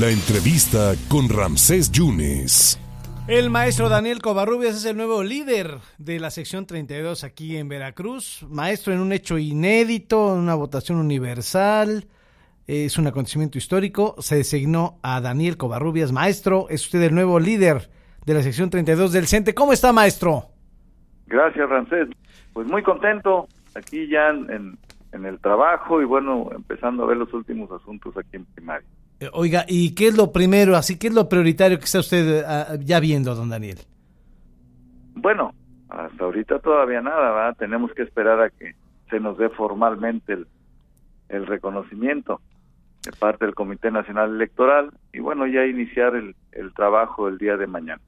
La entrevista con Ramsés Yunes. El maestro Daniel Covarrubias es el nuevo líder de la sección 32 aquí en Veracruz. Maestro en un hecho inédito, en una votación universal. Es un acontecimiento histórico. Se designó a Daniel Covarrubias. Maestro, es usted el nuevo líder de la sección 32 del CENTE. ¿Cómo está, maestro? Gracias, Ramsés. Pues muy contento aquí ya en, en el trabajo y bueno, empezando a ver los últimos asuntos aquí en primaria. Eh, oiga, ¿y qué es lo primero, así qué es lo prioritario que está usted ah, ya viendo, don Daniel? Bueno, hasta ahorita todavía nada, ¿verdad? Tenemos que esperar a que se nos dé formalmente el, el reconocimiento de parte del Comité Nacional Electoral y bueno, ya iniciar el, el trabajo el día de mañana.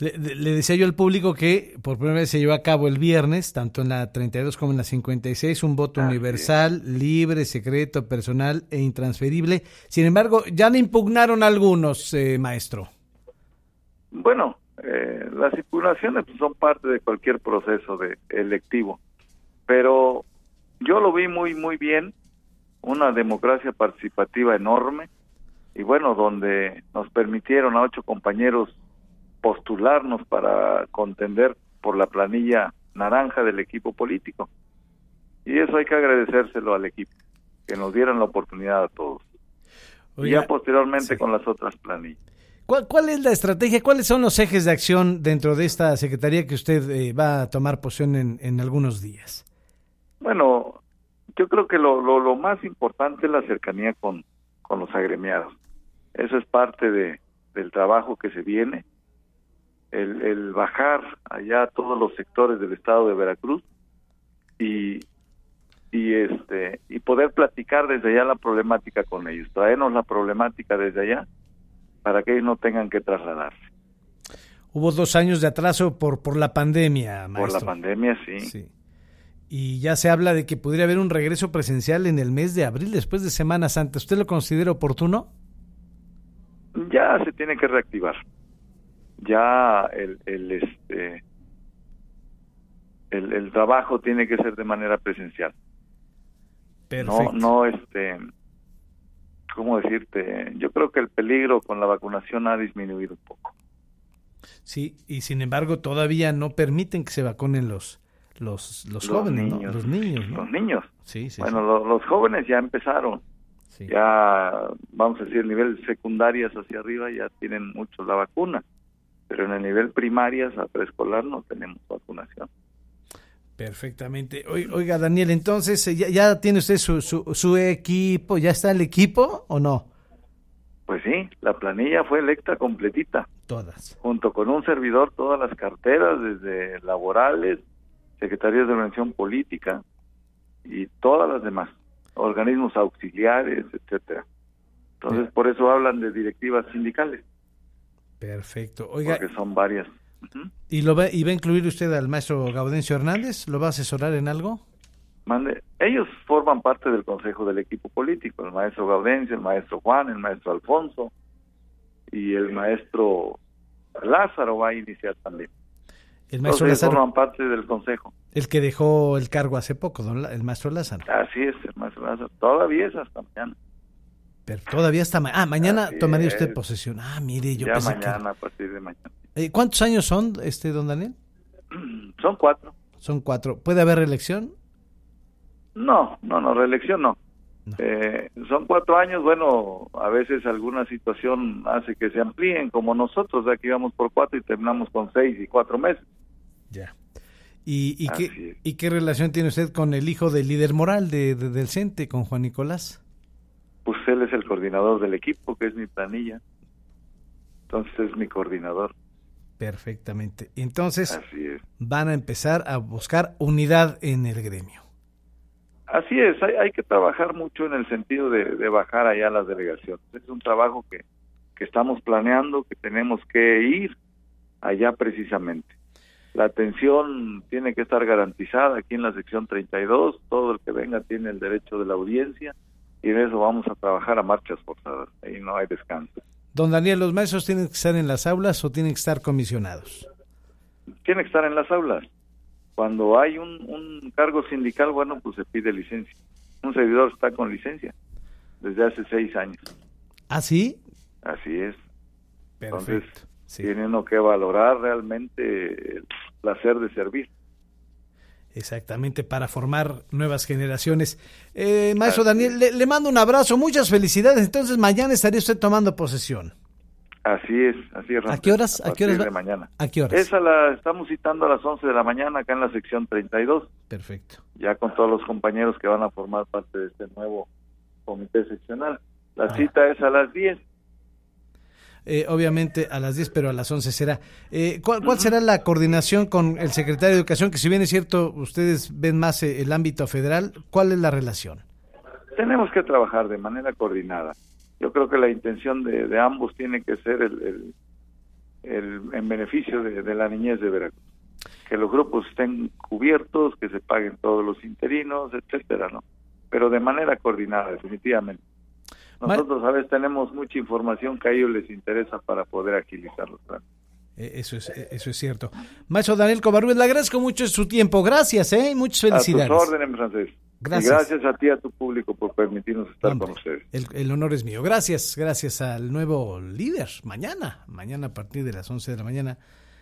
Le, decía yo al público que por primera vez se llevó a cabo el viernes, tanto en la 32 como en la 56, un voto universal, libre, secreto, personal e intransferible. Sin embargo, ya le impugnaron algunos, eh, maestro. Bueno, eh, las impugnaciones pues, son parte de cualquier proceso de electivo, pero yo lo vi muy, muy bien, una democracia participativa enorme, y bueno, donde nos permitieron a ocho compañeros postularnos para contender por la planilla naranja del equipo político. Y eso hay que agradecérselo al equipo, que nos dieran la oportunidad a todos. y ya posteriormente con las otras planillas. ¿Cuál, es la estrategia? ¿Cuáles son los ejes de acción dentro de esta secretaría que usted eh, va a tomar posición en, en, algunos días? Bueno, yo creo que lo, lo, lo más importante es la cercanía con, con los agremiados. Eso es parte de, del trabajo que se viene el, bajar allá a todos los sectores del estado de Veracruz y y este y poder platicar desde allá la problemática con ellos, traernos la problemática desde allá para que ellos no tengan que trasladarse. Hubo dos años de atraso por por la pandemia, maestro. Por la pandemia, sí. sí. Y ya se habla de que podría haber un regreso presencial en el mes de abril, después de Semana Santa. ¿Usted lo considera oportuno? Ya se tiene que reactivar ya el, el este el, el, trabajo tiene que ser de manera presencial. Perfecto. No, no este, ¿cómo decirte? Yo creo que el peligro con la vacunación ha disminuido un poco. Sí, y sin embargo todavía no permiten que se vacunen los los, los, jóvenes, niños, los niños. ¿no? Los niños. Sí, sí, bueno, Los, jóvenes ya empezaron. Ya, vamos a decir, el nivel secundarias hacia arriba ya tienen muchos la vacuna pero en el nivel primarias a preescolar no tenemos vacunación. Perfectamente. Oiga, Daniel, entonces, ¿ya, ya tiene usted su, su, equipo? ¿Ya está el equipo o no? Pues sí, la planilla fue electa completita. Todas. Junto con un servidor, todas las carteras, desde laborales, secretarías de organización política y todas las demás, organismos auxiliares, etcétera. Entonces, por eso hablan de directivas sindicales. Perfecto. Oiga, porque son varias. ¿Y lo va, y va a incluir usted al maestro Gaudencio Hernández? ¿Lo va a asesorar en algo? Mande. Ellos forman parte del consejo del equipo político, el maestro Gaudencio, el maestro Juan, el maestro Alfonso y el maestro Lázaro va a iniciar también. El maestro Lázaro forman parte del consejo. El que dejó el cargo hace poco, don, el maestro Lázaro. Así es, el maestro Lázaro. Todavía es hasta mañana. Pero todavía está. Ah, mañana tomaría usted posesión. Ah, mire, yo ya mañana, a partir de mañana. Eh, ¿Cuántos años son, este, don Daniel? Son cuatro. Son cuatro. ¿Puede haber reelección? No, no, no, reelección no. Eh, son cuatro años, bueno, a veces alguna situación hace que se amplíen, como nosotros, aquí vamos por cuatro y terminamos con seis y cuatro meses. Ya. ¿Y, y, qué, ¿y qué relación tiene usted con el hijo del líder moral de, del CENTE, con Juan Nicolás? Pues él es el coordinador del equipo, que es mi planilla. Entonces es mi coordinador. Perfectamente. Entonces van a empezar a buscar unidad en el gremio. Así es, hay, que trabajar mucho en el sentido de, bajar allá las delegaciones. Es un trabajo que, que estamos planeando, que tenemos que ir allá precisamente. La atención tiene que estar garantizada aquí en la sección 32, todo el que venga tiene el derecho de la audiencia y en eso vamos a trabajar a marchas forzadas, ahí no hay descanso. Don Daniel, ¿los maestros tienen que estar en las aulas o tienen que estar comisionados? Tienen que estar en las aulas. Cuando hay un, cargo sindical, bueno, pues se pide licencia. Un servidor está con licencia desde hace seis años. ¿Ah, sí? Así es. Perfecto. Entonces, tiene uno que valorar realmente el placer de servir. Exactamente, para formar nuevas generaciones. Eh, maestro Daniel, le, mando un abrazo, muchas felicidades. Entonces, mañana estaría usted tomando posesión. Así es, así es. ¿A qué horas? ¿A, qué horas? De mañana. ¿A qué horas? Esa la estamos citando a las 11 de la mañana acá en la sección 32. Perfecto. Ya con todos los compañeros que van a formar parte de este nuevo comité seccional. La ah. cita es a las 10. Eh, obviamente a las 10, pero a las 11 será. Eh, ¿cuál, será la coordinación con el secretario de Educación? Que si bien es cierto, ustedes ven más eh, el ámbito federal, ¿cuál es la relación? Tenemos que trabajar de manera coordinada. Yo creo que la intención de, ambos tiene que ser el, el, en beneficio de, de, la niñez de Veracruz. Que los grupos estén cubiertos, que se paguen todos los interinos, etcétera, ¿no? Pero de manera coordinada, definitivamente. Nosotros a veces tenemos mucha información que a ellos les interesa para poder agilizar los eh, Eso es, eh, eso es cierto. Maestro Daniel Covarrubias, le agradezco mucho su tiempo. Gracias, ¿eh? Muchas felicidades. A tus órdenes, francés. Gracias. Y gracias a ti, a tu público, por permitirnos estar con ustedes. El, honor es mío. Gracias, gracias al nuevo líder. Mañana, mañana a partir de las 11 de la mañana,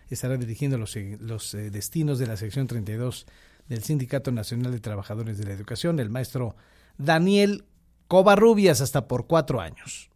estará dirigiendo los, los eh, destinos de la sección 32 del Sindicato Nacional de Trabajadores de la Educación, el maestro Daniel Covarrubias hasta por cuatro años.